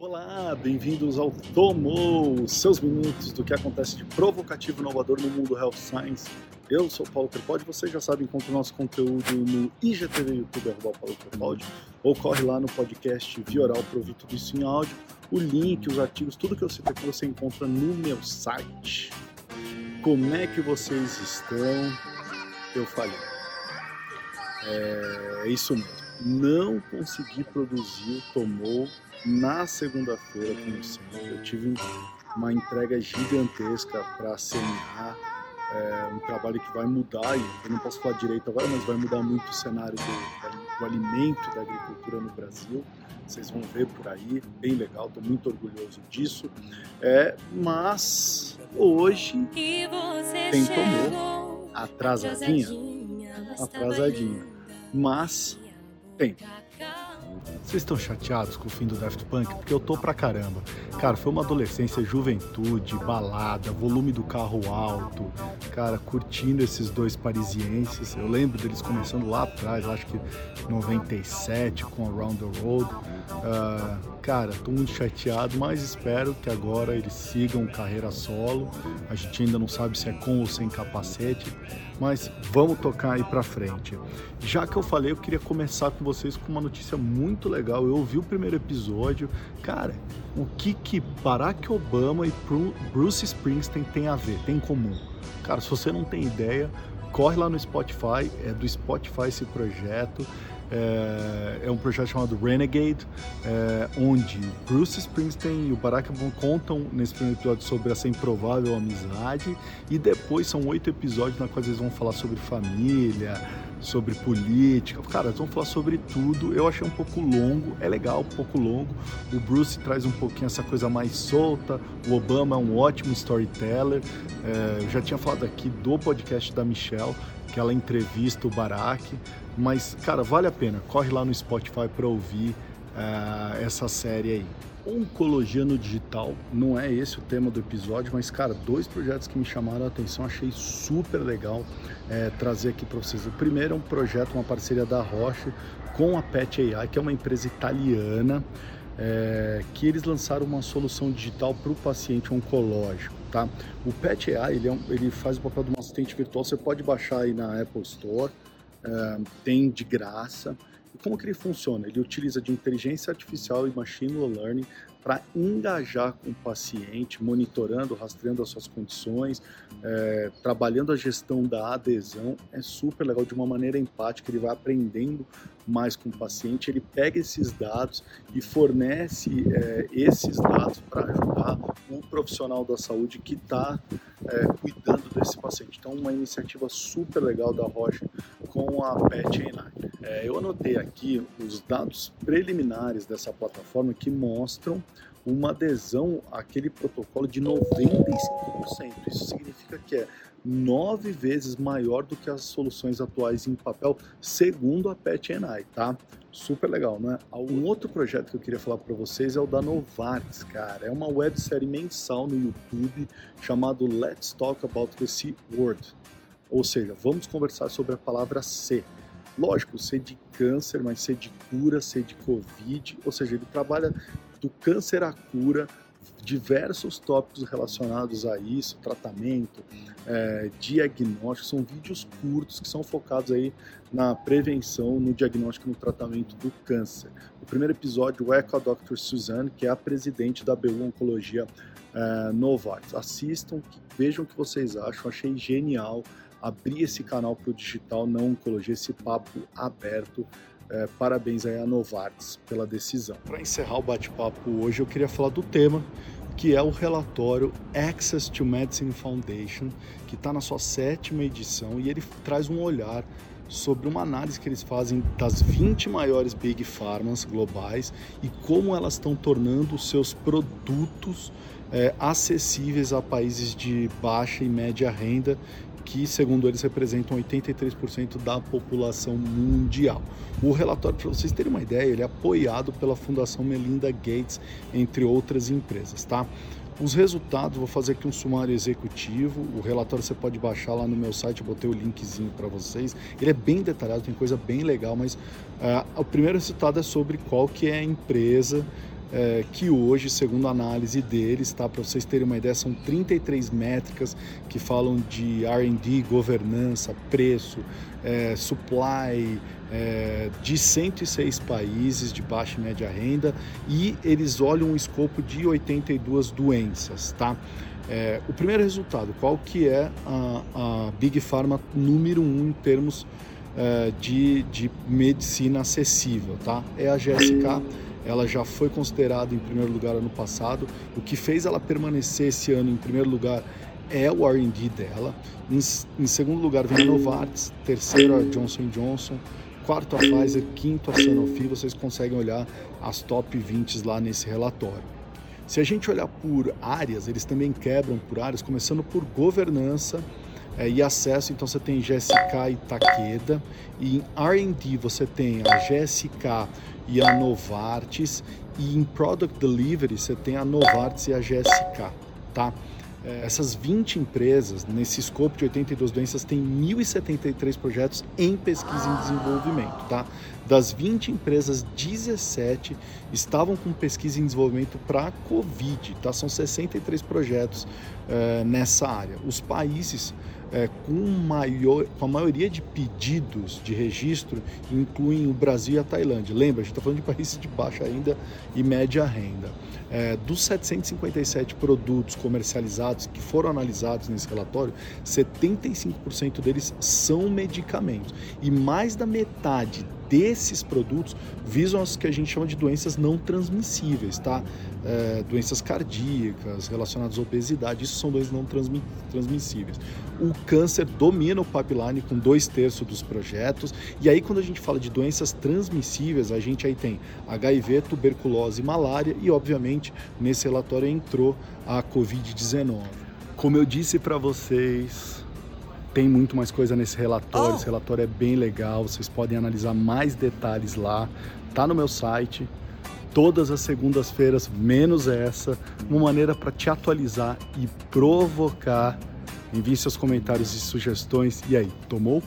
Olá, bem-vindos ao Tomou, seus minutos do que acontece de provocativo inovador no mundo Health Science. Eu sou Paulo Crepaldi, vocês já sabem, encontra o nosso conteúdo no IGTV YouTube, arroba Paulo Crepaldi, ou corre lá no podcast Via Oral para ouvir tudo isso em áudio. O link, os artigos, tudo que eu cito aqui você encontra no meu site. Como é que vocês estão? Eu falei. É, é isso mesmo. Não consegui produzir o Tomou na segunda-feira, como sempre. Eu tive uma entrega gigantesca para semear, é, um trabalho que vai mudar, e eu não posso falar direito agora, mas vai mudar muito o cenário do, do alimento da agricultura no Brasil. Vocês vão ver por aí, bem legal, estou muito orgulhoso disso. É, mas hoje tem tomou atrasadinha, atrasadinha, mas tem. Vocês estão chateados com o fim do Daft Punk? Porque eu tô pra caramba. Cara, foi uma adolescência, juventude, balada, volume do carro alto, cara, curtindo esses dois parisienses. Eu lembro deles começando lá atrás, acho que 97 com Around the Road. Uh, cara, tô muito chateado, mas espero que agora eles sigam carreira solo. A gente ainda não sabe se é com ou sem capacete, mas vamos tocar aí pra frente. Já que eu falei, eu queria começar com vocês com uma notícia muito legal. Eu ouvi o primeiro episódio, cara, o que que Barack Obama e Bruce Springsteen têm a ver, tem em comum? Cara, se você não tem ideia, corre lá no Spotify, é do Spotify esse projeto. É, é um projeto chamado Renegade, é, onde Bruce Springsteen e o Barack Obama contam nesse primeiro episódio sobre essa improvável amizade e depois são oito episódios na quais eles vão falar sobre família, sobre política. Cara, eles vão falar sobre tudo. Eu achei um pouco longo, é legal, um pouco longo. O Bruce traz um pouquinho essa coisa mais solta. O Obama é um ótimo storyteller. É, eu já tinha falado aqui do podcast da Michelle, que ela entrevista o Barack. Mas, cara, vale a pena. Corre lá no Spotify para ouvir uh, essa série aí. Oncologia no digital, não é esse o tema do episódio, mas cara, dois projetos que me chamaram a atenção, achei super legal é, trazer aqui para vocês. O primeiro é um projeto, uma parceria da Roche com a Pet AI, que é uma empresa italiana, é, que eles lançaram uma solução digital para o paciente oncológico. Tá? O Pet AI ele, é um, ele faz o papel de um assistente virtual, você pode baixar aí na Apple Store, é, tem de graça. E como que ele funciona? Ele utiliza de inteligência artificial e machine learning para engajar com o paciente, monitorando, rastreando as suas condições, é, trabalhando a gestão da adesão. É super legal, de uma maneira empática, ele vai aprendendo mais com o paciente, ele pega esses dados e fornece é, esses dados para ajudar o profissional da saúde que está é, cuidando desse paciente. Então, uma iniciativa super legal da Rocha com a PET É, eu anotei aqui os dados preliminares dessa plataforma que mostram uma adesão àquele protocolo de 95%. Isso significa que é nove vezes maior do que as soluções atuais em papel, segundo a PetNI, tá? Super legal, né? Um outro projeto que eu queria falar para vocês é o da Novartis, cara. É uma websérie mensal no YouTube chamado Let's Talk About the C Word. Ou seja, vamos conversar sobre a palavra C. Lógico, C de câncer, mas C de cura, C de Covid, ou seja, ele trabalha do câncer à cura, diversos tópicos relacionados a isso, tratamento, é, diagnóstico, são vídeos curtos que são focados aí na prevenção, no diagnóstico e no tratamento do câncer. O primeiro episódio é com a Dr. Suzanne, que é a presidente da BU Oncologia é, Novartis. Assistam, vejam o que vocês acham, achei genial abrir esse canal para o digital na oncologia, esse papo aberto é, parabéns aí a Novartis pela decisão. Para encerrar o bate-papo hoje, eu queria falar do tema que é o relatório Access to Medicine Foundation, que está na sua sétima edição e ele traz um olhar sobre uma análise que eles fazem das 20 maiores big pharmas globais e como elas estão tornando seus produtos é, acessíveis a países de baixa e média renda que, segundo eles, representam 83% da população mundial. O relatório, para vocês terem uma ideia, ele é apoiado pela Fundação Melinda Gates, entre outras empresas, tá? Os resultados, vou fazer aqui um sumário executivo. O relatório você pode baixar lá no meu site, eu botei o linkzinho para vocês. Ele é bem detalhado, tem coisa bem legal, mas uh, o primeiro resultado é sobre qual que é a empresa é, que hoje, segundo a análise deles, tá, para vocês terem uma ideia, são 33 métricas que falam de R&D, governança, preço, é, supply, é, de 106 países de baixa e média renda e eles olham um escopo de 82 doenças, tá? É, o primeiro resultado, qual que é a, a Big Pharma número um em termos é, de, de medicina acessível, tá? É a GSK ela já foi considerada em primeiro lugar ano passado. O que fez ela permanecer esse ano em primeiro lugar é o R&D dela. Em, em, segundo lugar vem a Novartis, terceiro a Johnson Johnson, quarto a Pfizer, quinto a Sanofi. Vocês conseguem olhar as top 20 lá nesse relatório. Se a gente olhar por áreas, eles também quebram por áreas, começando por governança é, e acesso. Então você tem GSK e Takeda. E em R&D você tem a GSK e a Novartis. E em Product Delivery você tem a Novartis e a GSK, tá? É, essas 20 empresas, nesse escopo de 82 doenças, tem 1.073 projetos em pesquisa e desenvolvimento, tá? Das 20 empresas, 17 estavam com pesquisa e desenvolvimento para Covid, tá? São 63 projetos é, nessa área. Os países é, com, maior, com a maioria de pedidos de registro incluem o Brasil e a Tailândia. Lembra, a gente está falando de países de baixa renda e média renda. É, dos 757 produtos comercializados que foram analisados nesse relatório, 75% deles são medicamentos. E mais da metade desses produtos visam as que a gente chama de doenças não transmissíveis, tá? É, doenças cardíacas relacionadas à obesidade, isso são doenças não transmissíveis. O câncer domina o pipeline com dois terços dos projetos, e aí quando a gente fala de doenças transmissíveis, a gente aí tem HIV, tuberculose malária, e obviamente nesse relatório entrou a Covid-19. Como eu disse para vocês, tem muito mais coisa nesse relatório. Oh. Esse relatório é bem legal. Vocês podem analisar mais detalhes lá. Tá no meu site. Todas as segundas-feiras, menos essa, uma maneira para te atualizar e provocar. Envie seus comentários e sugestões. E aí, tomou?